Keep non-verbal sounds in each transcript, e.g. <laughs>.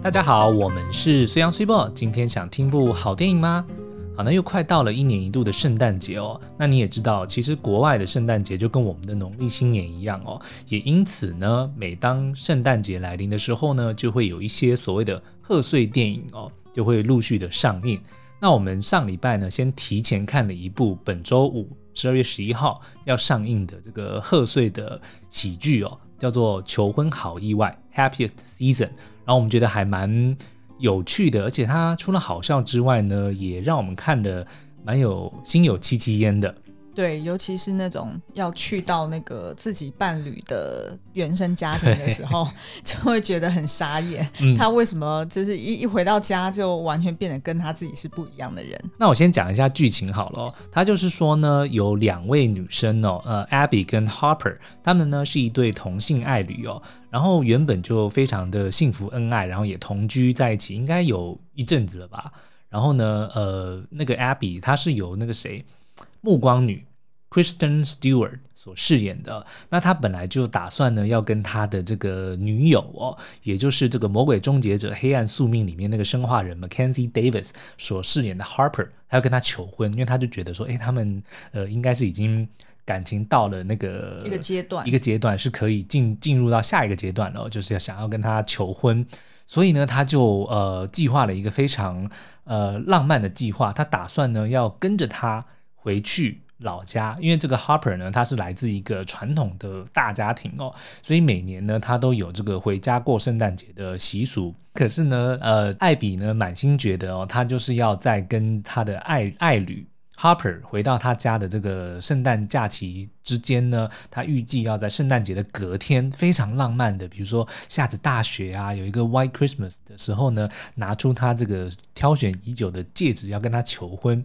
大家好，我们是虽阳虽报。今天想听部好电影吗？好，那又快到了一年一度的圣诞节哦。那你也知道，其实国外的圣诞节就跟我们的农历新年一样哦。也因此呢，每当圣诞节来临的时候呢，就会有一些所谓的贺岁电影哦，就会陆续的上映。那我们上礼拜呢，先提前看了一部本周五十二月十一号要上映的这个贺岁的喜剧哦，叫做《求婚好意外》（Happiest Season）。然后我们觉得还蛮有趣的，而且它除了好笑之外呢，也让我们看得蛮有心有戚戚焉的。对，尤其是那种要去到那个自己伴侣的原生家庭的时候，就会觉得很傻眼。嗯、他为什么就是一一回到家就完全变得跟他自己是不一样的人？那我先讲一下剧情好了。他就是说呢，有两位女生哦，呃，Abby 跟 Harper，他们呢是一对同性爱侣哦。然后原本就非常的幸福恩爱，然后也同居在一起，应该有一阵子了吧。然后呢，呃，那个 Abby 她是由那个谁，暮光女。Kristen Stewart 所饰演的，那他本来就打算呢，要跟他的这个女友哦，也就是这个《魔鬼终结者：黑暗宿命》里面那个生化人 Mackenzie Davis 所饰演的 Harper，他要跟他求婚，因为他就觉得说，哎，他们呃应该是已经感情到了那个一个阶段，一个阶段是可以进进入到下一个阶段了，就是要想要跟他求婚，所以呢，他就呃计划了一个非常呃浪漫的计划，他打算呢要跟着他回去。老家，因为这个 Harper 呢，他是来自一个传统的大家庭哦，所以每年呢，他都有这个回家过圣诞节的习俗。可是呢，呃，艾比呢，满心觉得哦，他就是要在跟他的爱爱侣 Harper 回到他家的这个圣诞假期之间呢，他预计要在圣诞节的隔天，非常浪漫的，比如说下着大雪啊，有一个 White Christmas 的时候呢，拿出他这个挑选已久的戒指要跟他求婚。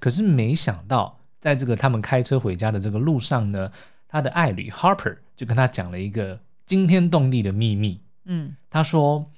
可是没想到。在这个他们开车回家的这个路上呢，他的爱侣 Harper 就跟他讲了一个惊天动地的秘密。嗯，他说：“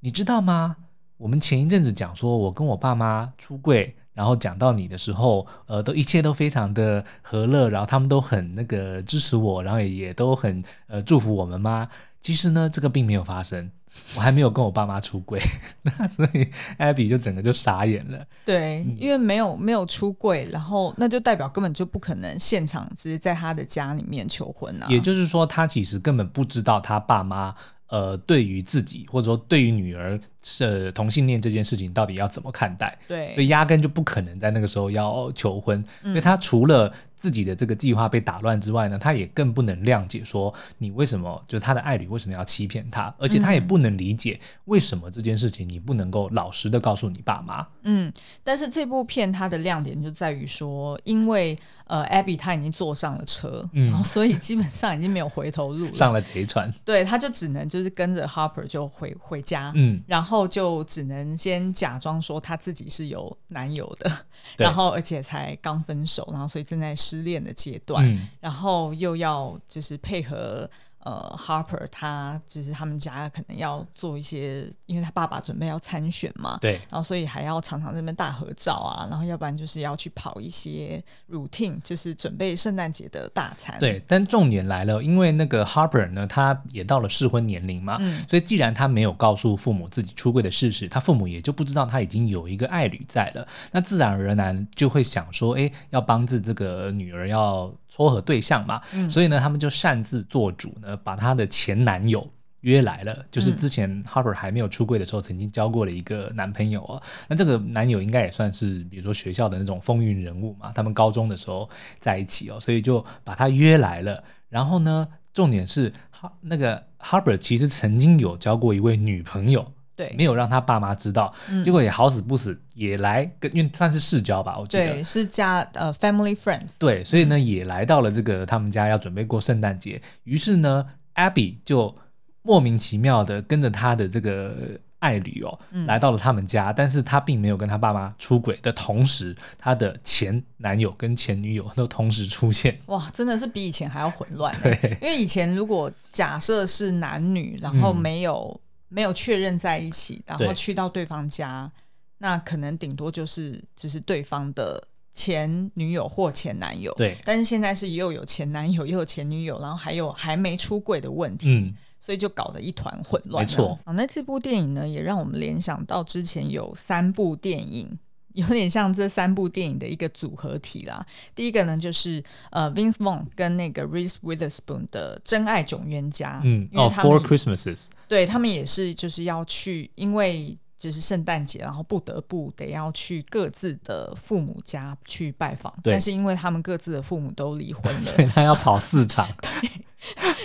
你知道吗？我们前一阵子讲说我跟我爸妈出柜，然后讲到你的时候，呃，都一切都非常的和乐，然后他们都很那个支持我，然后也也都很呃祝福我们吗？其实呢，这个并没有发生。”我还没有跟我爸妈出柜，<laughs> 那所以 Abby 就整个就傻眼了。对，因为没有没有出柜，然后那就代表根本就不可能现场直接在他的家里面求婚啊。也就是说，他其实根本不知道他爸妈。呃，对于自己或者说对于女儿是同性恋这件事情，到底要怎么看待？对，所以压根就不可能在那个时候要求婚。嗯、所以他除了自己的这个计划被打乱之外呢，他也更不能谅解说你为什么就是他的爱侣为什么要欺骗他，而且他也不能理解为什么这件事情你不能够老实的告诉你爸妈。嗯，但是这部片它的亮点就在于说，因为呃，Abby 他已经坐上了车，嗯，然后所以基本上已经没有回头路了，上了贼船，对，他就只能就是跟着 Harper 就回回家，嗯，然后就只能先假装说他自己是有男友的，<laughs> 然后而且才刚分手，然后所以正在失恋的阶段，嗯，然后又要就是配合。呃，Harper 他就是他们家可能要做一些，因为他爸爸准备要参选嘛，对，然后所以还要常常在那边大合照啊，然后要不然就是要去跑一些 routine，就是准备圣诞节的大餐。对，但重点来了，因为那个 Harper 呢，他也到了适婚年龄嘛，嗯，所以既然他没有告诉父母自己出柜的事实，他父母也就不知道他已经有一个爱侣在了，那自然而然就会想说，哎，要帮助这个女儿要撮合对象嘛，嗯，所以呢，他们就擅自做主呢。把她的前男友约来了，就是之前 Harper 还没有出柜的时候，曾经交过的一个男朋友哦。那这个男友应该也算是，比如说学校的那种风云人物嘛。他们高中的时候在一起哦，所以就把他约来了。然后呢，重点是哈那个 Harper 其实曾经有交过一位女朋友，对，没有让他爸妈知道。结果也好死不死也来跟，因为算是世交吧，我记得对，是家呃 family friends。对，所以呢也来到了这个他们家要准备过圣诞节。于是呢。Abby 就莫名其妙的跟着他的这个爱侣哦，嗯、来到了他们家，但是他并没有跟他爸妈出轨的同时，他的前男友跟前女友都同时出现。哇，真的是比以前还要混乱。对，因为以前如果假设是男女，然后没有、嗯、没有确认在一起，然后去到对方家，那可能顶多就是就是对方的。前女友或前男友，对，但是现在是又有前男友又有前女友，然后还有还没出柜的问题，嗯，所以就搞得一团混乱。没错，啊，那这部电影呢，也让我们联想到之前有三部电影，有点像这三部电影的一个组合体啦。第一个呢，就是呃，Vince Vaughn 跟那个 Reese Witherspoon 的《真爱囧冤家》，嗯，哦，Four Christmases，对他们也是就是要去，因为。就是圣诞节，然后不得不得要去各自的父母家去拜访，但是因为他们各自的父母都离婚了，<laughs> 所以他要跑四场，<laughs> 对，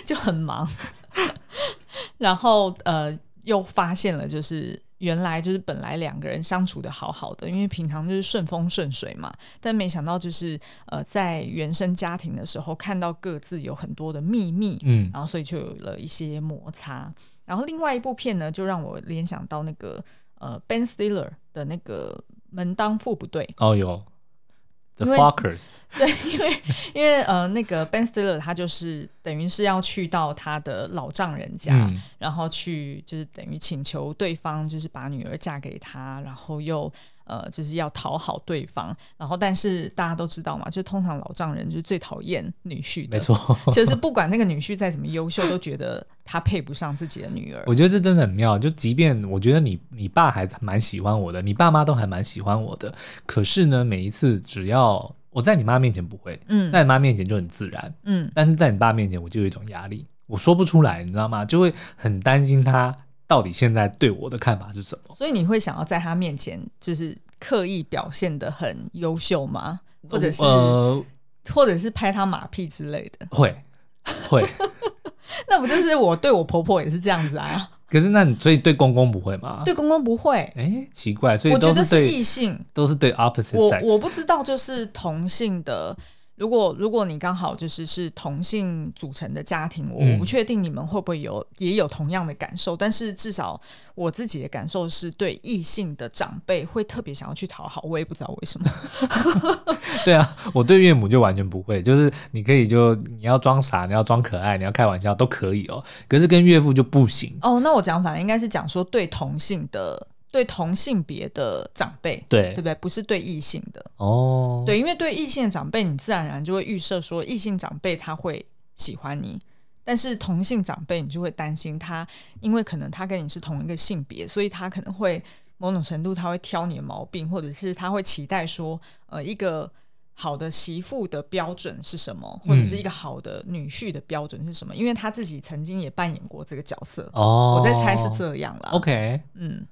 就很忙。<laughs> 然后呃，又发现了，就是原来就是本来两个人相处的好好的，因为平常就是顺风顺水嘛，但没想到就是呃，在原生家庭的时候看到各自有很多的秘密，嗯，然后所以就有了一些摩擦。然后另外一部片呢，就让我联想到那个。呃，Ben Stiller 的那个门当户不对哦，有 The Fockers，<laughs> 对，因为因为呃，那个 Ben Stiller 他就是等于是要去到他的老丈人家，嗯、然后去就是等于请求对方就是把女儿嫁给他，然后又。呃，就是要讨好对方，然后但是大家都知道嘛，就通常老丈人就是最讨厌女婿的，没错，就是不管那个女婿再怎么优秀，都觉得他配不上自己的女儿。我觉得这真的很妙，就即便我觉得你你爸还蛮喜欢我的，你爸妈都还蛮喜欢我的，可是呢，每一次只要我在你妈面前不会，嗯，在你妈面前就很自然，嗯，但是在你爸面前我就有一种压力，我说不出来，你知道吗？就会很担心他。到底现在对我的看法是什么？所以你会想要在他面前就是刻意表现的很优秀吗？或者是、呃、或者是拍他马屁之类的？会会，<laughs> 那不就是我对我婆婆也是这样子啊？<laughs> 可是那你所以对公公不会吗？对公公不会？哎、欸，奇怪，所以都是对我觉得是异性，都是对 opposite sex。我我不知道，就是同性的。如果如果你刚好就是是同性组成的家庭，我不确定你们会不会有也有同样的感受，但是至少我自己的感受是对异性的长辈会特别想要去讨好，我也不知道为什么。<laughs> 对啊，我对岳母就完全不会，就是你可以就你要装傻，你要装可爱，你要开玩笑都可以哦，可是跟岳父就不行。哦，那我讲反正应该是讲说对同性的。对同性别的长辈，对对不对？不是对异性的哦。对，因为对异性的长辈，你自然而然就会预设说异性长辈他会喜欢你，但是同性长辈你就会担心他，因为可能他跟你是同一个性别，所以他可能会某种程度他会挑你的毛病，或者是他会期待说，呃，一个好的媳妇的标准是什么，或者是一个好的女婿的标准是什么？嗯、因为他自己曾经也扮演过这个角色哦。我在猜是这样啦。OK，嗯。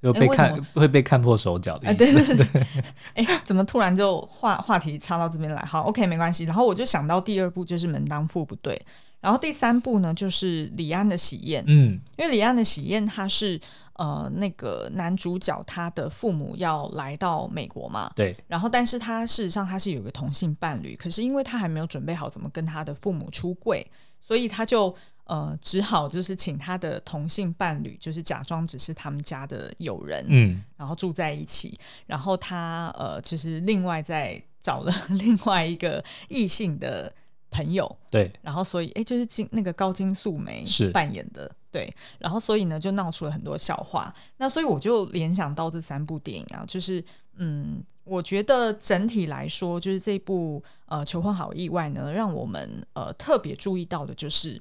就被看会被看破手脚的，对对对。哎，怎么突然就话话题插到这边来？好，OK，没关系。然后我就想到第二部就是门当户不对，然后第三部呢就是李安的喜宴。嗯，因为李安的喜宴他是呃那个男主角他的父母要来到美国嘛，对。然后但是他事实上他是有个同性伴侣，可是因为他还没有准备好怎么跟他的父母出柜，所以他就。呃，只好就是请他的同性伴侣，就是假装只是他们家的友人，嗯，然后住在一起。然后他呃，就是另外再找了 <laughs> 另外一个异性的朋友，对。然后所以，哎，就是金那个高金素梅是扮演的，对。然后所以呢，就闹出了很多笑话。那所以我就联想到这三部电影啊，就是嗯，我觉得整体来说，就是这部呃《求婚好意外》呢，让我们呃特别注意到的就是。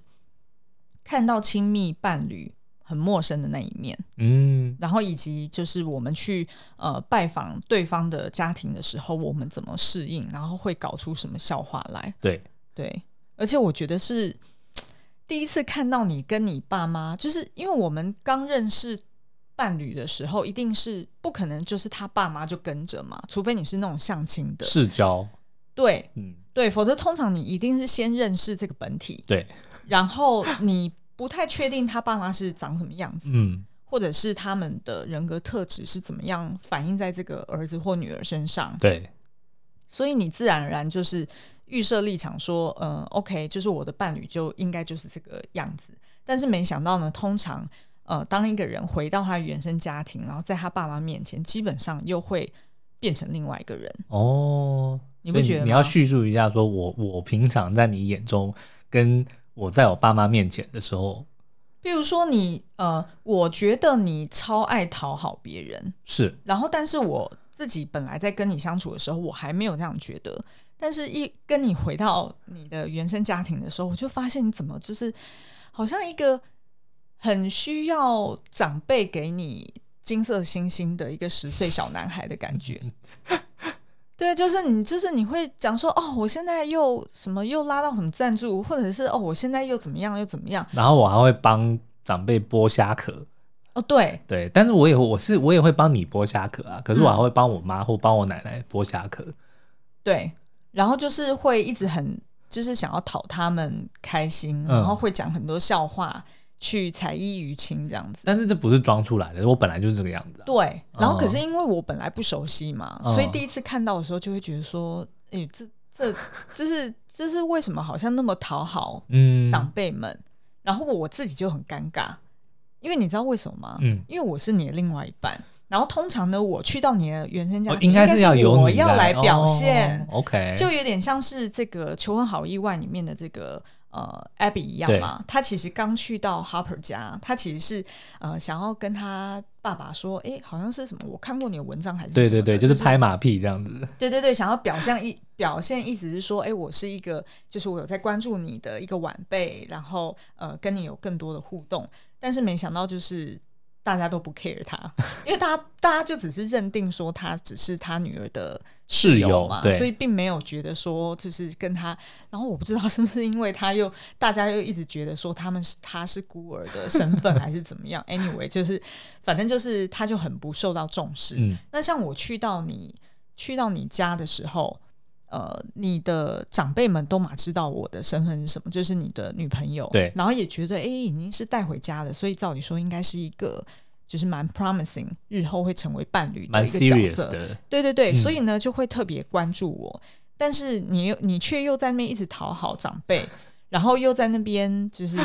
看到亲密伴侣很陌生的那一面，嗯，然后以及就是我们去呃拜访对方的家庭的时候，我们怎么适应，然后会搞出什么笑话来？对。对，而且我觉得是第一次看到你跟你爸妈，就是因为我们刚认识伴侣的时候，一定是不可能就是他爸妈就跟着嘛，除非你是那种相亲的。世交，对，嗯，对，否则通常你一定是先认识这个本体，对。然后你不太确定他爸妈是长什么样子，嗯，或者是他们的人格特质是怎么样反映在这个儿子或女儿身上，对，所以你自然而然就是预设立场说，嗯，OK，就是我的伴侣就应该就是这个样子。但是没想到呢，通常呃，当一个人回到他原生家庭，然后在他爸妈面前，基本上又会变成另外一个人。哦，你不觉得？你要叙述一下，说我我平常在你眼中跟。我在我爸妈面前的时候，比如说你呃，我觉得你超爱讨好别人，是。然后，但是我自己本来在跟你相处的时候，我还没有这样觉得，但是一跟你回到你的原生家庭的时候，我就发现你怎么就是好像一个很需要长辈给你金色星星的一个十岁小男孩的感觉。<laughs> 对，就是你，就是你会讲说，哦，我现在又什么又拉到什么赞助，或者是哦，我现在又怎么样又怎么样，然后我还会帮长辈剥虾壳。哦，对对，但是我也我是我也会帮你剥虾壳啊，可是我还会帮我妈或帮我奶奶剥虾壳。对，然后就是会一直很就是想要讨他们开心，然后会讲很多笑话。嗯去才艺于亲这样子，但是这不是装出来的，我本来就是这个样子、啊。对，然后可是因为我本来不熟悉嘛，哦、所以第一次看到的时候就会觉得说，哎、欸，这这这是这是为什么好像那么讨好嗯长辈们，嗯、然后我自己就很尴尬，因为你知道为什么吗？嗯，因为我是你的另外一半，然后通常呢，我去到你的原生家庭，应该是要由我要来表现、哦、，OK，就有点像是这个《求婚好意外》里面的这个。呃，Abby 一样嘛，他其实刚去到 Harper 家，他其实是呃想要跟他爸爸说，哎，好像是什么，我看过你的文章还是什么？对对对，就是拍马屁这样子。对对对，想要表现一表现，意思是说，哎，我是一个，就是我有在关注你的一个晚辈，然后呃跟你有更多的互动，但是没想到就是。大家都不 care 他，因为大家大家就只是认定说他只是他女儿的室友嘛，所以并没有觉得说就是跟他。然后我不知道是不是因为他又大家又一直觉得说他们是他是孤儿的身份还是怎么样？<laughs> Anyway，就是反正就是他就很不受到重视。嗯，那像我去到你去到你家的时候，呃，你的长辈们都马知道我的身份是什么，就是你的女朋友。对，然后也觉得，哎，已经是带回家了，所以照理说应该是一个，就是蛮 promising，日后会成为伴侣的一个角色。对对对，嗯、所以呢，就会特别关注我。但是你又你却又在那边一直讨好长辈，然后又在那边就是。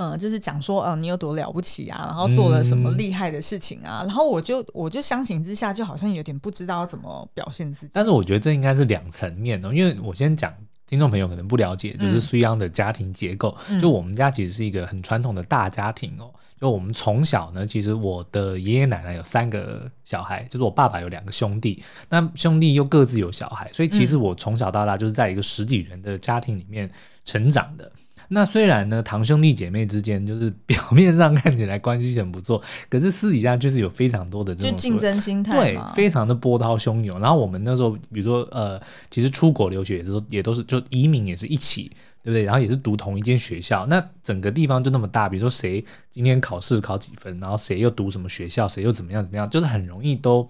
嗯，就是讲说，嗯，你有多了不起啊，然后做了什么厉害的事情啊，嗯、然后我就我就相形之下，就好像有点不知道怎么表现自己。但是我觉得这应该是两层面的，因为我先讲，听众朋友可能不了解，就是苏央的家庭结构。嗯、就我们家其实是一个很传统的大家庭哦，就我们从小呢，其实我的爷爷奶奶有三个小孩，就是我爸爸有两个兄弟，那兄弟又各自有小孩，所以其实我从小到大就是在一个十几人的家庭里面成长的。那虽然呢，堂兄弟姐妹之间就是表面上看起来关系很不错，可是私底下就是有非常多的这种竞争心态，对，非常的波涛汹涌。然后我们那时候，比如说呃，其实出国留学也是也都是就移民也是一起，对不对？然后也是读同一间学校，那整个地方就那么大，比如说谁今天考试考几分，然后谁又读什么学校，谁又怎么样怎么样，就是很容易都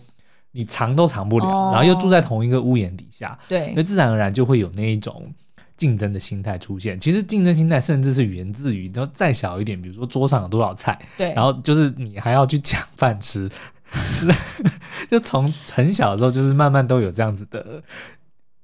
你藏都藏不了，哦、然后又住在同一个屋檐底下，对，所以自然而然就会有那一种。竞争的心态出现，其实竞争心态甚至是源自于，然后再小一点，比如说桌上有多少菜，对，然后就是你还要去抢饭吃，<laughs> 就从很小的时候就是慢慢都有这样子的。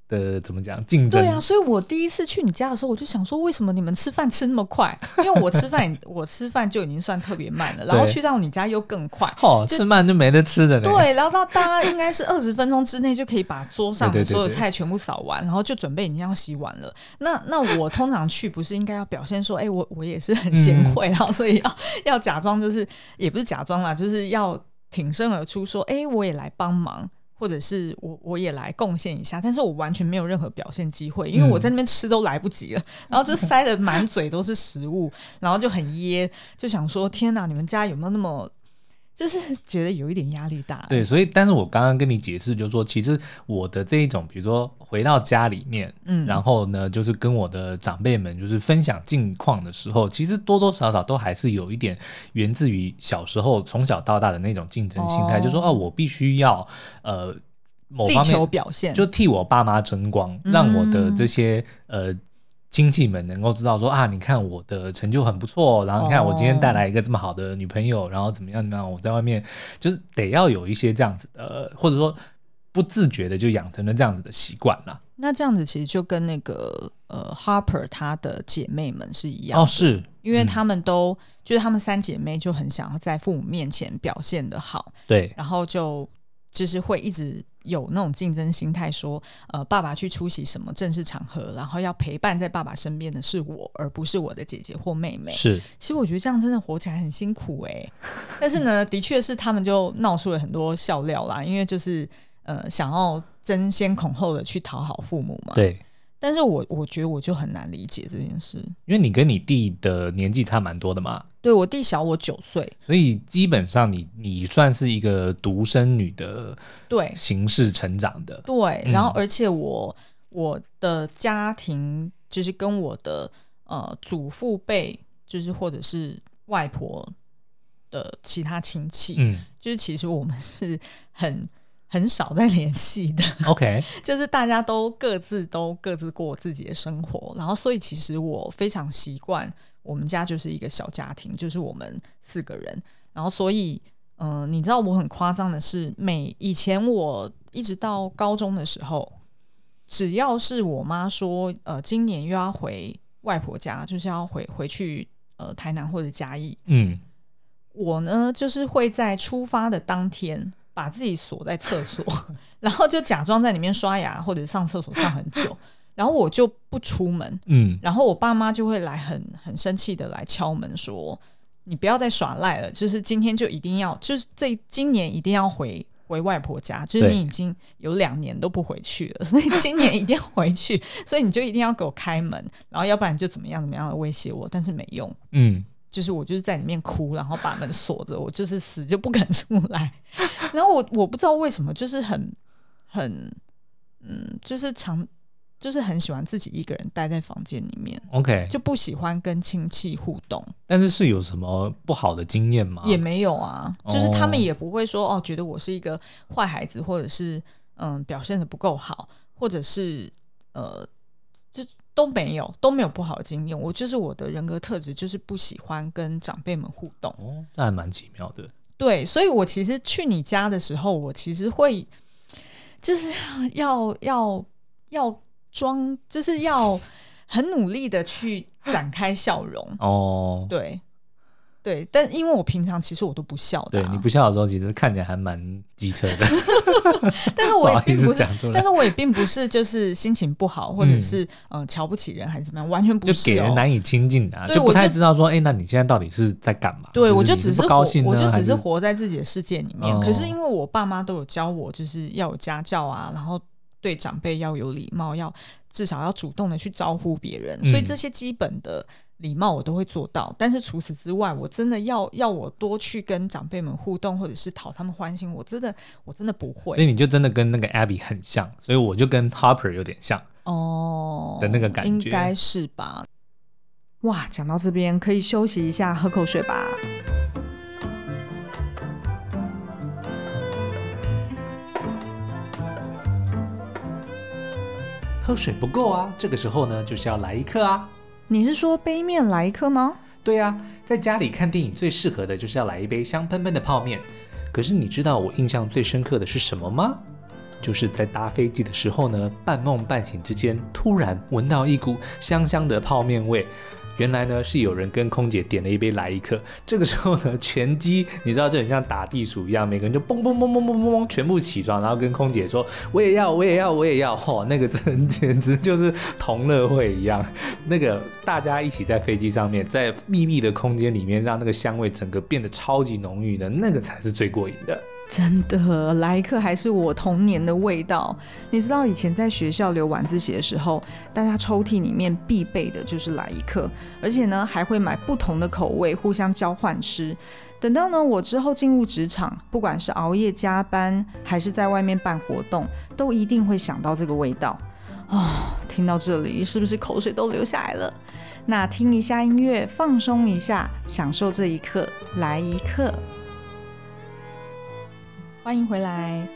的怎么讲竞争？对啊，所以我第一次去你家的时候，我就想说，为什么你们吃饭吃那么快？<laughs> 因为我吃饭，<laughs> 我吃饭就已经算特别慢了，然后去到你家又更快，哦，吃慢就没得吃的。对，然后到大家应该是二十分钟之内就可以把桌上的所有菜全部扫完，然后就准备已经要洗碗了。那那我通常去不是应该要表现说，哎，我我也是很贤惠，<laughs> 然后所以要要假装就是也不是假装啦，就是要挺身而出说，哎，我也来帮忙。或者是我我也来贡献一下，但是我完全没有任何表现机会，因为我在那边吃都来不及了，嗯、然后就塞得满嘴都是食物，然后就很噎，就想说天哪，你们家有没有那么？就是 <laughs> 觉得有一点压力大。对，所以，但是我刚刚跟你解释，就是说，其实我的这一种，比如说回到家里面，嗯，然后呢，就是跟我的长辈们就是分享近况的时候，其实多多少少都还是有一点源自于小时候从小到大的那种竞争心态，哦、就是说，哦，我必须要呃某方面表现，就替我爸妈争光，让我的这些、嗯、呃。亲戚们能够知道说啊，你看我的成就很不错，然后你看我今天带来一个这么好的女朋友，oh. 然后怎么样怎么样，我在外面就是得要有一些这样子的，或者说不自觉的就养成了这样子的习惯了。那这样子其实就跟那个呃 Harper 她的姐妹们是一样哦，是因为她们都、嗯、就是她们三姐妹就很想要在父母面前表现的好，对，然后就。就是会一直有那种竞争心态，说，呃，爸爸去出席什么正式场合，然后要陪伴在爸爸身边的是我，而不是我的姐姐或妹妹。是，其实我觉得这样真的活起来很辛苦哎、欸。但是呢，的确是他们就闹出了很多笑料啦，因为就是呃，想要争先恐后的去讨好父母嘛。对。但是我我觉得我就很难理解这件事，因为你跟你弟的年纪差蛮多的嘛。对，我弟小我九岁，所以基本上你你算是一个独生女的对形式成长的。对，嗯、然后而且我我的家庭就是跟我的呃祖父辈，就是或者是外婆的其他亲戚，嗯，就是其实我们是很。很少在联系的，OK，<laughs> 就是大家都各自都各自过自己的生活，然后所以其实我非常习惯我们家就是一个小家庭，就是我们四个人，然后所以嗯、呃，你知道我很夸张的是，每以前我一直到高中的时候，只要是我妈说呃今年又要回外婆家，就是要回回去呃台南或者嘉义，嗯，我呢就是会在出发的当天。把自己锁在厕所，<laughs> 然后就假装在里面刷牙或者上厕所上很久，然后我就不出门。嗯，然后我爸妈就会来很很生气的来敲门说：“你不要再耍赖了，就是今天就一定要，就是这今年一定要回回外婆家，就是你已经有两年都不回去了，所以今年一定要回去，所以你就一定要给我开门，然后要不然就怎么样怎么样的威胁我，但是没用。”嗯。就是我就是在里面哭，然后把门锁着，我就是死就不敢出来。然后我我不知道为什么，就是很很嗯，就是常就是很喜欢自己一个人待在房间里面。OK，就不喜欢跟亲戚互动。但是是有什么不好的经验吗？也没有啊，就是他们也不会说哦，觉得我是一个坏孩子，或者是嗯表现的不够好，或者是呃。都没有都没有不好的经验，我就是我的人格特质就是不喜欢跟长辈们互动。哦，那还蛮奇妙的。对，所以我其实去你家的时候，我其实会就是要要要装，就是要很努力的去展开笑容。哦，对。对，但因为我平常其实我都不笑的、啊。对，你不笑的时候，其实看起来还蛮机车的。<laughs> 但是我也并不是，不但是我也并不是就是心情不好，或者是、嗯、呃瞧不起人还是怎么样，完全不是、哦。就给人难以亲近的、啊，就不太知道说，哎，那你现在到底是在干嘛？对，我就只是高兴，我就只是活在自己的世界里面。可是因为我爸妈都有教我，就是要有家教啊，然后对长辈要有礼貌，要至少要主动的去招呼别人，所以这些基本的。礼貌我都会做到，但是除此之外，我真的要要我多去跟长辈们互动，或者是讨他们欢心，我真的我真的不会。所以你就真的跟那个 Abby 很像，所以我就跟 Harper 有点像哦的那个感觉，应该是吧？哇，讲到这边可以休息一下，喝口水吧。喝水不够啊，这个时候呢，就是要来一克啊。你是说杯面来一克吗？对呀、啊，在家里看电影最适合的就是要来一杯香喷喷的泡面。可是你知道我印象最深刻的是什么吗？就是在搭飞机的时候呢，半梦半醒之间，突然闻到一股香香的泡面味。原来呢是有人跟空姐点了一杯来一客，这个时候呢全机你知道就很像打地鼠一样，每个人就嘣嘣嘣嘣嘣嘣嘣全部起床，然后跟空姐说我也要我也要我也要，嚯、<laughs> 哦，那个真简直就是同乐会一样，那个大家一起在飞机上面，在秘密的空间里面，让那个香味整个变得超级浓郁的，那个才是最过瘾的。真的，来一客还是我童年的味道。你知道以前在学校留晚自习的时候，大家抽屉里面必备的就是来一客，而且呢还会买不同的口味互相交换吃。等到呢我之后进入职场，不管是熬夜加班还是在外面办活动，都一定会想到这个味道。哦，听到这里是不是口水都流下来了？那听一下音乐，放松一下，享受这一刻，来一刻。欢迎回来。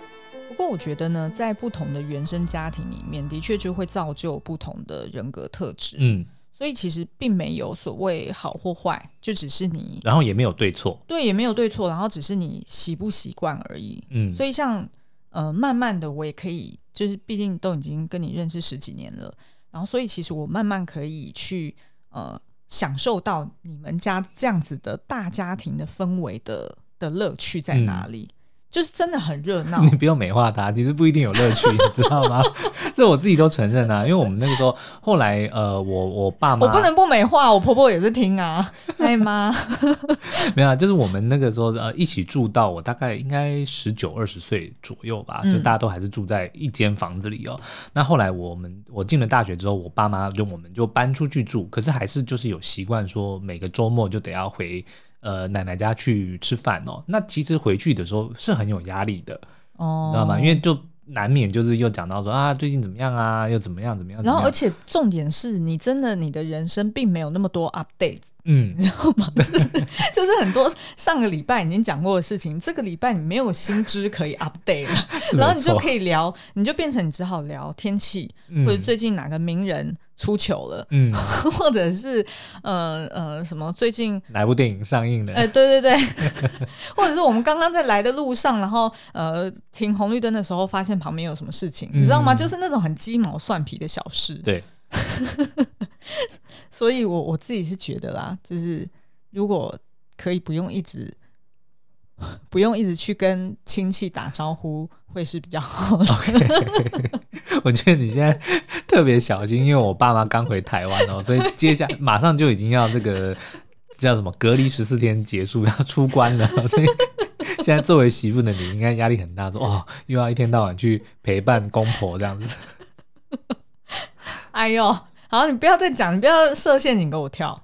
不过我觉得呢，在不同的原生家庭里面，的确就会造就不同的人格特质。嗯，所以其实并没有所谓好或坏，就只是你，然后也没有对错，对，也没有对错，然后只是你习不习惯而已。嗯，所以像呃，慢慢的我也可以，就是毕竟都已经跟你认识十几年了，然后所以其实我慢慢可以去呃享受到你们家这样子的大家庭的氛围的的乐趣在哪里。嗯就是真的很热闹。<laughs> 你不用美化它，其实不一定有乐趣，<laughs> 你知道吗？这我自己都承认啊，因为我们那个时候后来呃，我我爸妈我不能不美化，我婆婆也是听啊，<laughs> 哎妈，没有啊，就是我们那个时候呃一起住到我大概应该十九二十岁左右吧，就大家都还是住在一间房子里哦。嗯、那后来我们我进了大学之后，我爸妈就我们就搬出去住，可是还是就是有习惯说每个周末就得要回。呃，奶奶家去吃饭哦，那其实回去的时候是很有压力的，哦，你知道吗？因为就难免就是又讲到说啊，最近怎么样啊，又怎么样怎么样，然后而且重点是你真的你的人生并没有那么多 update。嗯，你知道吗？<laughs> 就是就是很多上个礼拜已经讲过的事情，这个礼拜你没有新知可以 update 了，<laughs> 然后你就可以聊，你就变成你只好聊天气，嗯、或者最近哪个名人出糗了，嗯，<laughs> 或者是呃呃什么最近哪部电影上映了？哎、呃，对对对，<laughs> 或者是我们刚刚在来的路上，然后呃停红绿灯的时候，发现旁边有什么事情，嗯、你知道吗？就是那种很鸡毛蒜皮的小事，对。<laughs> 所以我，我我自己是觉得啦，就是如果可以不用一直不用一直去跟亲戚打招呼，会是比较好的。<laughs> Okay. <laughs> 我觉得你现在特别小心，因为我爸妈刚回台湾哦，<laughs> 所以接下来马上就已经要这个叫什么隔离十四天结束，要出关了。所以现在作为媳妇的你，应该压力很大，说哦，又要一天到晚去陪伴公婆这样子。哎呦，好，你不要再讲，你不要设陷阱给我跳。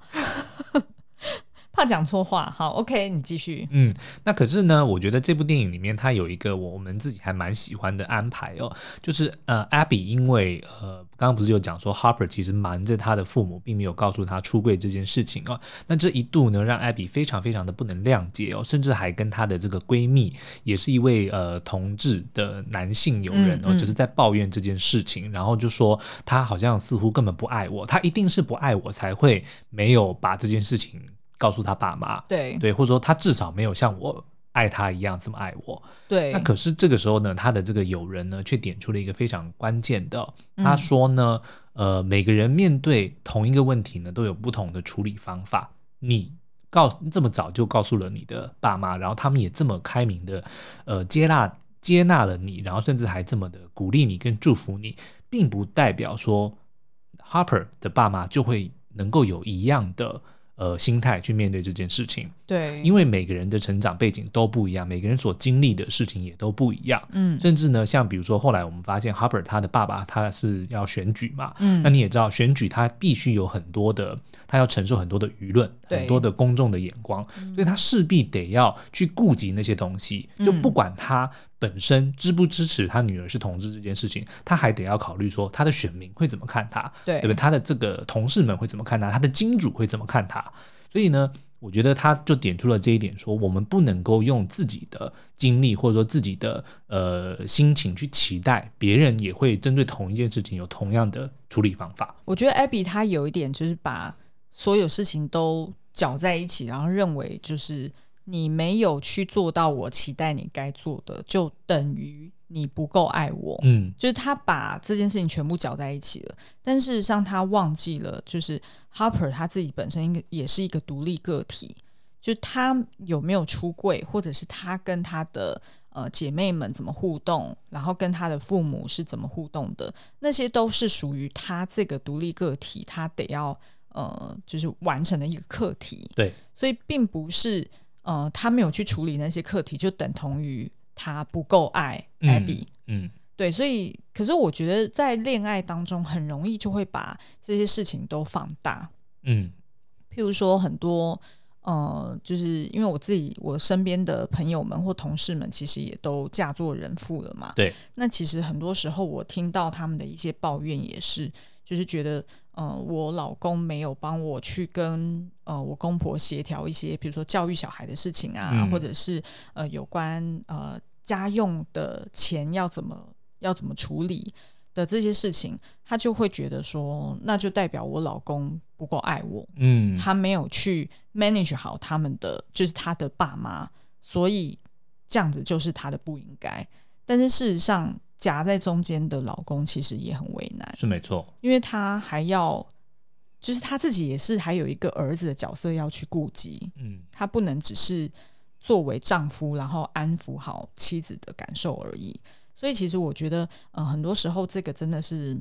怕讲错话，好，OK，你继续。嗯，那可是呢，我觉得这部电影里面它有一个我们自己还蛮喜欢的安排哦，就是呃，Abby 因为呃，刚刚不是有讲说 Harper 其实瞒着他的父母，并没有告诉他出柜这件事情哦，那这一度呢，让 Abby 非常非常的不能谅解哦，甚至还跟她的这个闺蜜，也是一位呃同志的男性友人哦，嗯嗯，就是在抱怨这件事情，然后就说他好像似乎根本不爱我，他一定是不爱我才会没有把这件事情。告诉他爸妈，对对，或者说他至少没有像我爱他一样这么爱我。对，那可是这个时候呢，他的这个友人呢，却点出了一个非常关键的，他说呢，嗯、呃，每个人面对同一个问题呢，都有不同的处理方法。你告这么早就告诉了你的爸妈，然后他们也这么开明的，呃，接纳接纳了你，然后甚至还这么的鼓励你跟祝福你，并不代表说 Harper 的爸妈就会能够有一样的。呃，心态去面对这件事情，对，因为每个人的成长背景都不一样，每个人所经历的事情也都不一样，嗯，甚至呢，像比如说后来我们发现 Harper 他的爸爸他是要选举嘛，嗯，那你也知道选举他必须有很多的，他要承受很多的舆论，很多的公众的眼光，所以他势必得要去顾及那些东西，就不管他。本身支不支持他女儿是同志这件事情，他还得要考虑说他的选民会怎么看他，对，对不对？他的这个同事们会怎么看他，他的金主会怎么看他？所以呢，我觉得他就点出了这一点，说我们不能够用自己的经历或者说自己的呃心情去期待别人也会针对同一件事情有同样的处理方法。我觉得 Abby 他有一点就是把所有事情都搅在一起，然后认为就是。你没有去做到我期待你该做的，就等于你不够爱我。嗯，就是他把这件事情全部搅在一起了，但事实上他忘记了，就是 Harper 他自己本身应该也是一个独立个体，就是他有没有出柜，或者是他跟他的呃姐妹们怎么互动，然后跟他的父母是怎么互动的，那些都是属于他这个独立个体，他得要呃就是完成的一个课题。对，所以并不是。呃，他没有去处理那些课题，就等同于他不够爱 Abby。嗯，嗯对，所以，可是我觉得在恋爱当中，很容易就会把这些事情都放大。嗯，譬如说很多，呃，就是因为我自己，我身边的朋友们或同事们，其实也都嫁作人妇了嘛。对，那其实很多时候，我听到他们的一些抱怨，也是，就是觉得。呃，我老公没有帮我去跟呃我公婆协调一些，比如说教育小孩的事情啊，嗯、或者是呃有关呃家用的钱要怎么要怎么处理的这些事情，他就会觉得说，那就代表我老公不够爱我，嗯，他没有去 manage 好他们的，就是他的爸妈，所以这样子就是他的不应该。但是事实上。夹在中间的老公其实也很为难，是没错，因为他还要，就是他自己也是还有一个儿子的角色要去顾及，嗯，他不能只是作为丈夫，然后安抚好妻子的感受而已。所以其实我觉得，嗯、呃，很多时候这个真的是，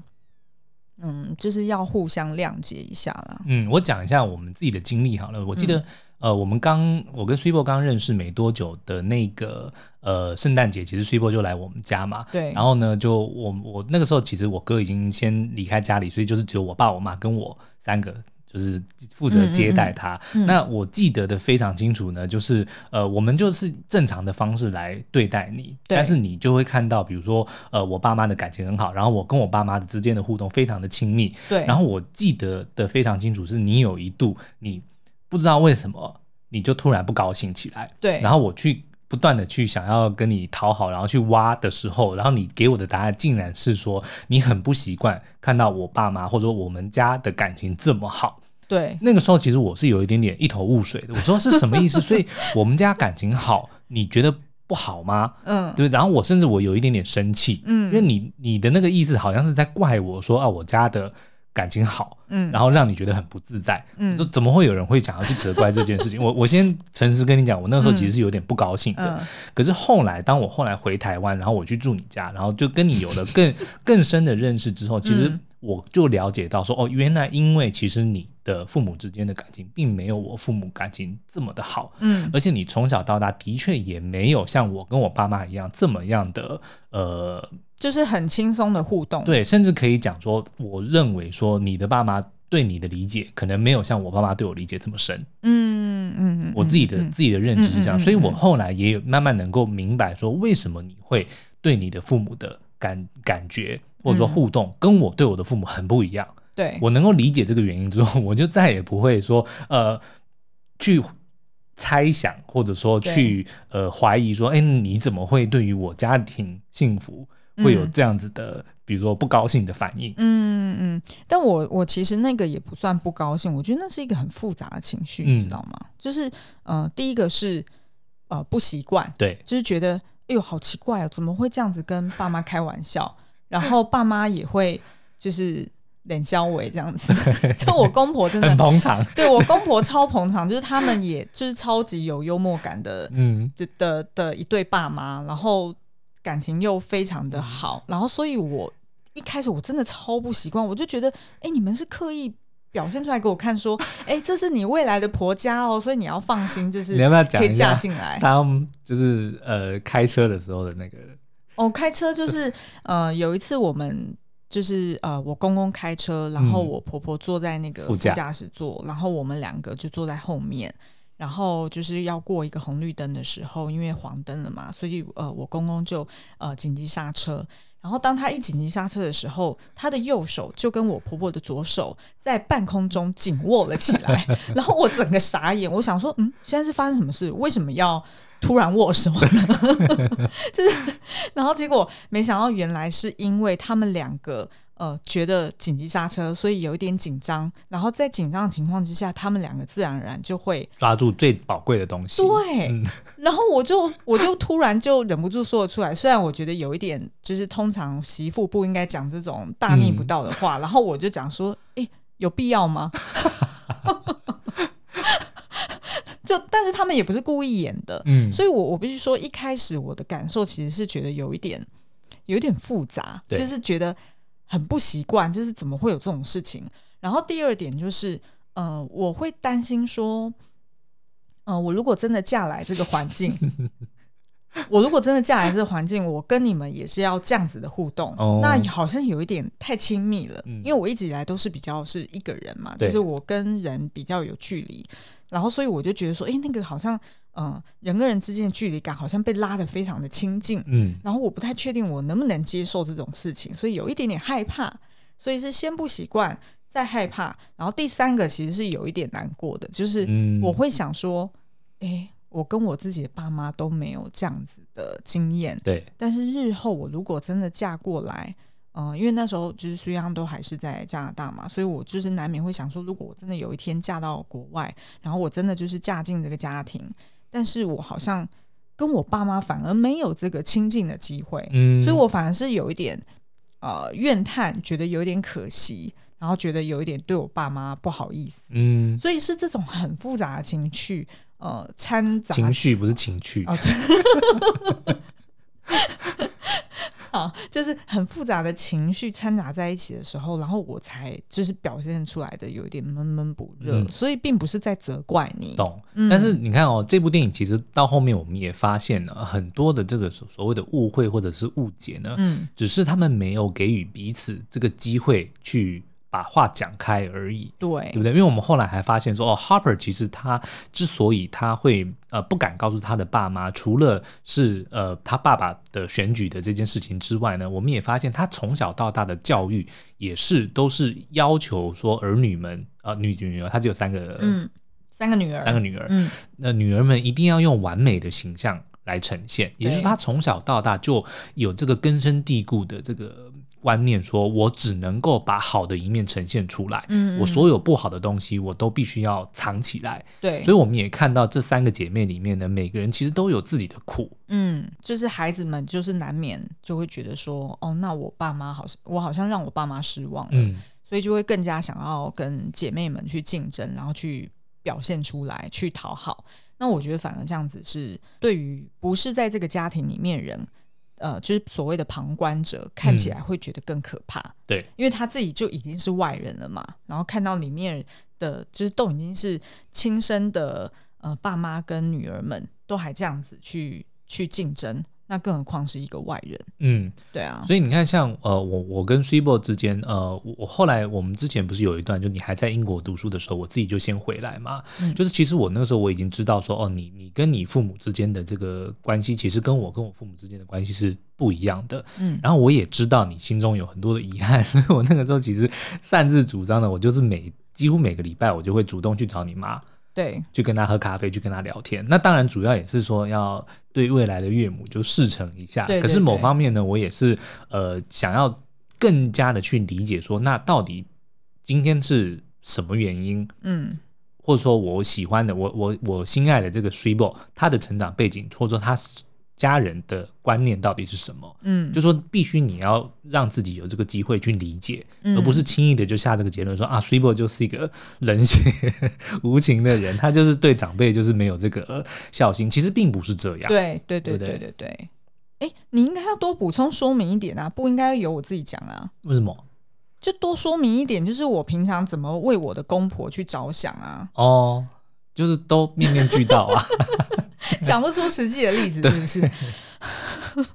嗯，就是要互相谅解一下啦。嗯，我讲一下我们自己的经历好了。我记得，嗯、呃，我们刚我跟 Sweetbo 刚认识没多久的那个呃圣诞节，其实 Sweetbo 就来我们家嘛。对。然后呢，就我我那个时候其实我哥已经先离开家里，所以就是只有我爸、我妈跟我三个。就是负责接待他。嗯嗯嗯、那我记得的非常清楚呢，就是呃，我们就是正常的方式来对待你，但是你就会看到，比如说呃，我爸妈的感情很好，然后我跟我爸妈之间的互动非常的亲密。对。然后我记得的非常清楚，是你有一度你不知道为什么你就突然不高兴起来。对。然后我去不断的去想要跟你讨好，然后去挖的时候，然后你给我的答案竟然是说你很不习惯看到我爸妈或者说我们家的感情这么好。对，那个时候其实我是有一点点一头雾水的。我说是什么意思？所以我们家感情好，你觉得不好吗？嗯，对。然后我甚至我有一点点生气，嗯，因为你你的那个意思好像是在怪我说啊，我家的感情好，嗯，然后让你觉得很不自在，嗯，说怎么会有人会想要去责怪这件事情？我 <laughs> 我先诚实跟你讲，我那时候其实是有点不高兴的。嗯，可是后来，当我后来回台湾，然后我去住你家，然后就跟你有了更 <laughs> 更深的认识之后，其实。我就了解到说，哦，原来因为其实你的父母之间的感情并没有我父母感情这么的好，嗯，而且你从小到大的确也没有像我跟我爸妈一样这么样的，呃，就是很轻松的互动，对，甚至可以讲说，我认为说你的爸妈对你的理解可能没有像我爸妈对我理解这么深，嗯嗯，我自己的自己的认知是这样，所以我后来也有慢慢能够明白说，为什么你会对你的父母的感感觉。或者说互动跟我对我的父母很不一样，对，我能够理解这个原因之后，我就再也不会说呃去猜想或者说去呃怀疑说，哎，你怎么会对于我家庭幸福会有这样子的，比如说不高兴的反应？嗯嗯，但我我其实那个也不算不高兴，我觉得那是一个很复杂的情绪，你知道吗？就是呃，第一个是呃不习惯，对，就是觉得哎呦好奇怪哦，怎么会这样子跟爸妈开玩笑？然后爸妈也会就是脸笑微这样子，<laughs> 就我公婆真的很捧场，对我公婆超捧场，就是他们也就是超级有幽默感的，嗯，的的的一对爸妈，然后感情又非常的好，然后所以我一开始我真的超不习惯，我就觉得，哎，你们是刻意表现出来给我看，说，哎，这是你未来的婆家哦，所以你要放心，就是你要不要讲可以嫁进来？他就是呃开车的时候的那个。哦，开车就是呃，有一次我们就是呃，我公公开车，然后我婆婆坐在那个副驾驶座，嗯、然后我们两个就坐在后面，然后就是要过一个红绿灯的时候，因为黄灯了嘛，所以呃，我公公就呃紧急刹车，然后当他一紧急刹车的时候，他的右手就跟我婆婆的左手在半空中紧握了起来，<laughs> 然后我整个傻眼，我想说，嗯，现在是发生什么事？为什么要？突然握手呢，<laughs> 就是，然后结果没想到，原来是因为他们两个呃觉得紧急刹车，所以有一点紧张，然后在紧张的情况之下，他们两个自然而然就会抓住最宝贵的东西。对，嗯、然后我就我就突然就忍不住说了出来，虽然我觉得有一点，就是通常媳妇不应该讲这种大逆不道的话，嗯、然后我就讲说，哎，有必要吗？<laughs> 就但是他们也不是故意演的，嗯，所以我我必须说，一开始我的感受其实是觉得有一点，有一点复杂，就是觉得很不习惯，就是怎么会有这种事情。然后第二点就是，呃，我会担心说，呃，我如果真的嫁来这个环境，<laughs> 我如果真的嫁来这个环境，我跟你们也是要这样子的互动，哦、那好像有一点太亲密了，嗯、因为我一直以来都是比较是一个人嘛，就是我跟人比较有距离。然后，所以我就觉得说，哎，那个好像，嗯、呃，人跟人之间的距离感好像被拉得非常的亲近，嗯，然后我不太确定我能不能接受这种事情，所以有一点点害怕，所以是先不习惯，再害怕，然后第三个其实是有一点难过的，就是我会想说，哎，我跟我自己的爸妈都没有这样子的经验，对，但是日后我如果真的嫁过来。嗯、呃，因为那时候就是虽然都还是在加拿大嘛，所以我就是难免会想说，如果我真的有一天嫁到国外，然后我真的就是嫁进这个家庭，但是我好像跟我爸妈反而没有这个亲近的机会，嗯，所以我反而是有一点呃怨叹，觉得有点可惜，然后觉得有一点对我爸妈不好意思，嗯，所以是这种很复杂的情绪，呃掺杂情绪，不是情趣。<laughs> 就是很复杂的情绪掺杂在一起的时候，然后我才就是表现出来的有一点闷闷不乐，嗯、所以并不是在责怪你。懂，嗯、但是你看哦，这部电影其实到后面我们也发现了很多的这个所所谓的误会或者是误解呢，嗯，只是他们没有给予彼此这个机会去。把话讲开而已，对，对不对？因为我们后来还发现说，哦，Harper 其实他之所以他会呃不敢告诉他的爸妈，除了是呃他爸爸的选举的这件事情之外呢，我们也发现他从小到大的教育也是都是要求说儿女们呃女女儿，他只有三个，嗯，三个女儿，三个女儿，嗯，那女儿们一定要用完美的形象来呈现，也就是他从小到大就有这个根深蒂固的这个。观念说，我只能够把好的一面呈现出来，嗯，嗯，我所有不好的东西，我都必须要藏起来。对，所以我们也看到这三个姐妹里面呢，每个人其实都有自己的苦。嗯，就是孩子们就是难免就会觉得说，哦，那我爸妈好像我好像让我爸妈失望了，嗯，所以就会更加想要跟姐妹们去竞争，然后去表现出来，去讨好。那我觉得反而这样子是对于不是在这个家庭里面人。呃，就是所谓的旁观者看起来会觉得更可怕，嗯、对，因为他自己就已经是外人了嘛，然后看到里面的，就是都已经是亲生的，呃，爸妈跟女儿们都还这样子去去竞争。那更何况是一个外人，嗯，对啊，所以你看，像呃，我我跟 Cibo 之间，呃，我后来我们之前不是有一段，就你还在英国读书的时候，我自己就先回来嘛，嗯、就是其实我那个时候我已经知道说，哦，你你跟你父母之间的这个关系，其实跟我跟我父母之间的关系是不一样的，嗯，然后我也知道你心中有很多的遗憾，所以我那个时候其实擅自主张的，我就是每几乎每个礼拜我就会主动去找你妈。对，去跟他喝咖啡，去跟他聊天。那当然，主要也是说要对未来的岳母就试成一下。对对对，可是某方面呢，我也是呃想要更加的去理解说，那到底今天是什么原因？嗯，或者说我喜欢的，我我我心爱的这个 Cibo，他的成长背景，或者说他是。家人的观念到底是什么？嗯，就说必须你要让自己有这个机会去理解，嗯、而不是轻易的就下这个结论说啊，Cibo 就是一个冷血无情的人，他就是对长辈就是没有这个孝心。其实并不是这样。对对对对对对。哎，你应该要多补充说明一点啊，不应该由我自己讲啊。为什么？就多说明一点，就是我平常怎么为我的公婆去着想啊？哦，就是都面面俱到啊。<laughs> <laughs> 讲不出实际的例子，是不是？<laughs>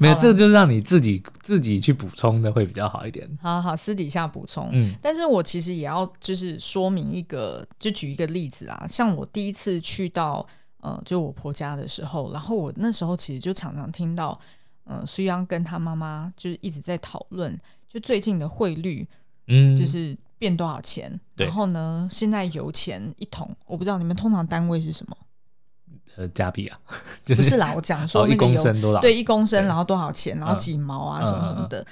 没有，这就是让你自己自己去补充的会比较好一点。好好，私底下补充。嗯，但是我其实也要就是说明一个，就举一个例子啊。像我第一次去到呃，就我婆家的时候，然后我那时候其实就常常听到，呃，苏央跟他妈妈就是一直在讨论，就最近的汇率，嗯，就是变多少钱。嗯、然后呢，现在油钱一桶，我不知道你们通常单位是什么。呃，加币啊，就是、不是啦，我讲说一公升多少？对，一公升，然后多少钱？然后几毛啊，什么什么的。嗯嗯嗯、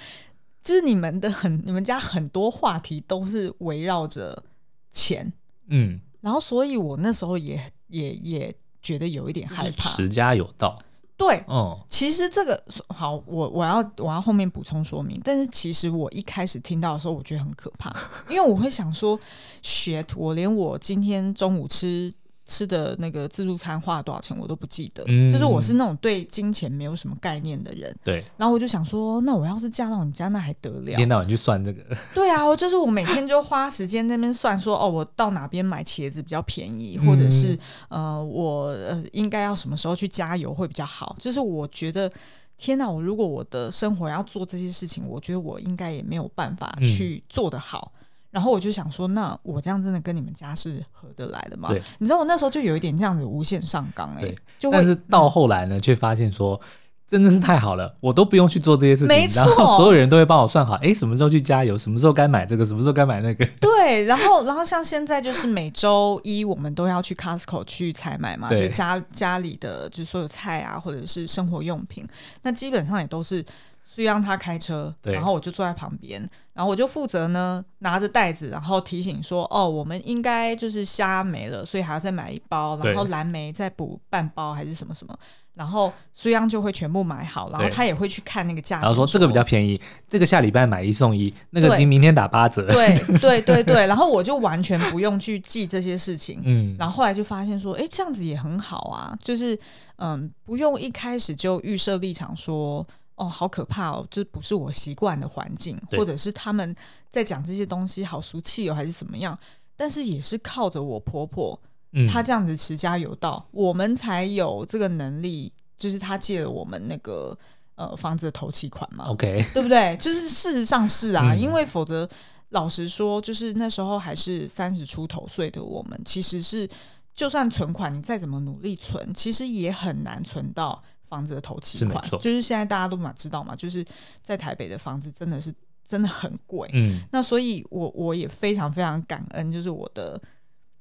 就是你们的很，<laughs> 你们家很多话题都是围绕着钱，嗯。然后，所以我那时候也也也觉得有一点害怕。持家有道。对，哦。其实这个好，我我要我要后面补充说明。但是其实我一开始听到的时候，我觉得很可怕，因为我会想说，shit，我连我今天中午吃。吃的那个自助餐花了多少钱，我都不记得。嗯、就是我是那种对金钱没有什么概念的人。对。然后我就想说，那我要是嫁到你家，那还得了？一天到你去算这个。对啊，我就是我每天就花时间在那边算说，说哦，我到哪边买茄子比较便宜，或者是、嗯、呃，我呃应该要什么时候去加油会比较好。就是我觉得，天哪，我如果我的生活要做这些事情，我觉得我应该也没有办法去做得好。嗯然后我就想说，那我这样真的跟你们家是合得来的吗？对，你知道我那时候就有一点这样子无限上纲哎、欸，就会但是到后来呢，嗯、却发现说真的是太好了，我都不用去做这些事情，然后所有人都会帮我算好，哎，什么时候去加油，什么时候该买这个，什么时候该买那个。对，然后然后像现在就是每周一我们都要去 Costco 去采买嘛，就家家里的就所有菜啊，或者是生活用品，那基本上也都是。所以让他开车，然后我就坐在旁边，然后我就负责呢拿着袋子，然后提醒说：“哦，我们应该就是虾没了，所以还要再买一包，然后蓝莓再补半包，还是什么什么。”然后苏央就会全部买好，然后他也会去看那个价钱，然后说这个比较便宜，这个下礼拜买一送一，那个今明天打八折。对对对对，然后我就完全不用去记这些事情。嗯，然后后来就发现说，哎，这样子也很好啊，就是嗯，不用一开始就预设立场说。哦，好可怕哦！这不是我习惯的环境，或者是他们在讲这些东西好俗气哦，还是怎么样？但是也是靠着我婆婆，嗯，她这样子持家有道，我们才有这个能力。就是她借了我们那个呃房子的头期款嘛，OK，对不对？就是事实上是啊，嗯，因为否则老实说，就是那时候还是三十出头岁的我们，其实是就算存款你再怎么努力存，其实也很难存到。房子的头期款，就是现在大家都嘛知道嘛，就是在台北的房子真的是真的很贵。嗯，那所以我我也非常非常感恩，就是我的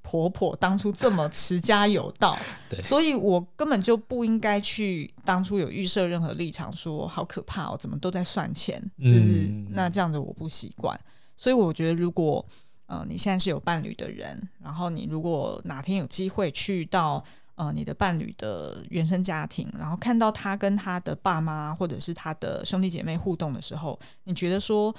婆婆当初这么持家有道，<laughs> 对，所以我根本就不应该去当初有预设任何立场，说好可怕哦，怎么都在算钱，就是、嗯、那这样子我不习惯。所以我觉得，如果呃你现在是有伴侣的人，然后你如果哪天有机会去到。呃，你的伴侣的原生家庭，然后看到他跟他的爸妈或者是他的兄弟姐妹互动的时候，你觉得说，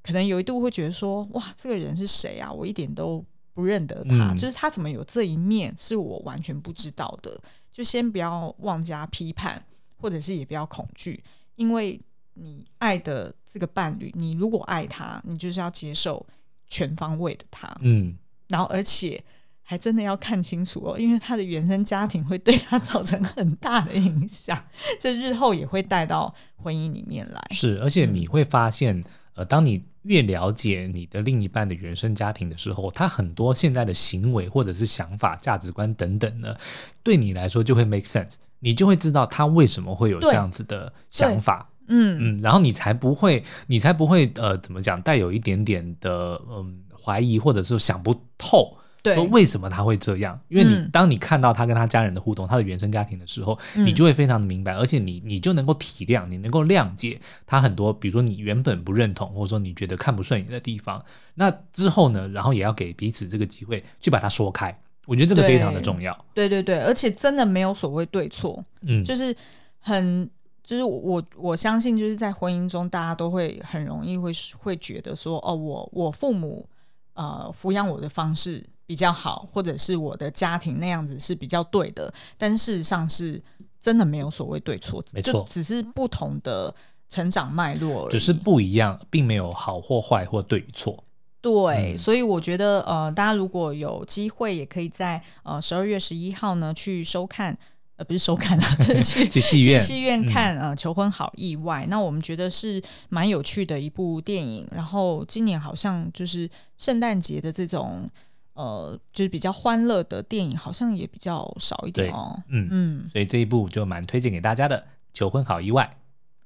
可能有一度会觉得说，哇，这个人是谁啊？我一点都不认得他，嗯、就是他怎么有这一面是我完全不知道的。就先不要妄加批判，或者是也不要恐惧，因为你爱的这个伴侣，你如果爱他，你就是要接受全方位的他，嗯，然后而且。还真的要看清楚哦，因为他的原生家庭会对他造成很大的影响，这日后也会带到婚姻里面来。是，而且你会发现，呃，当你越了解你的另一半的原生家庭的时候，他很多现在的行为或者是想法、价值观等等呢，对你来说就会 make sense，你就会知道他为什么会有这样子的想法。嗯嗯，然后你才不会，你才不会呃，怎么讲，带有一点点的嗯怀疑，或者是想不透。对，说为什么他会这样？因为你当你看到他跟他家人的互动，嗯、他的原生家庭的时候，你就会非常的明白，嗯、而且你你就能够体谅，你能够谅解他很多，比如说你原本不认同，或者说你觉得看不顺眼的地方。那之后呢，然后也要给彼此这个机会去把它说开。我觉得这个非常的重要。对对对，而且真的没有所谓对错，嗯，就是很就是我我相信就是在婚姻中，大家都会很容易会会觉得说，哦，我我父母呃抚养我的方式。比较好，或者是我的家庭那样子是比较对的，但事实上是真的没有所谓对错，没错，只是不同的成长脉络而已，只是不一样，并没有好或坏或对与错。对，嗯、所以我觉得呃，大家如果有机会，也可以在呃十二月十一号呢去收看。呃，不是收看啊，就是去 <laughs> 戏院去戏院看啊，呃《求婚好意外》。那我们觉得是蛮有趣的一部电影。然后今年好像就是圣诞节的这种。呃，就是比较欢乐的电影，好像也比较少一点哦。嗯嗯，所以这一部就蛮推荐给大家的，《求婚好意外》。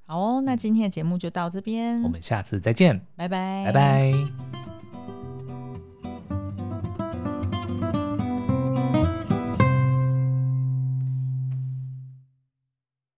好哦，那今天的节目就到这边，我们下次再见，拜拜，拜拜。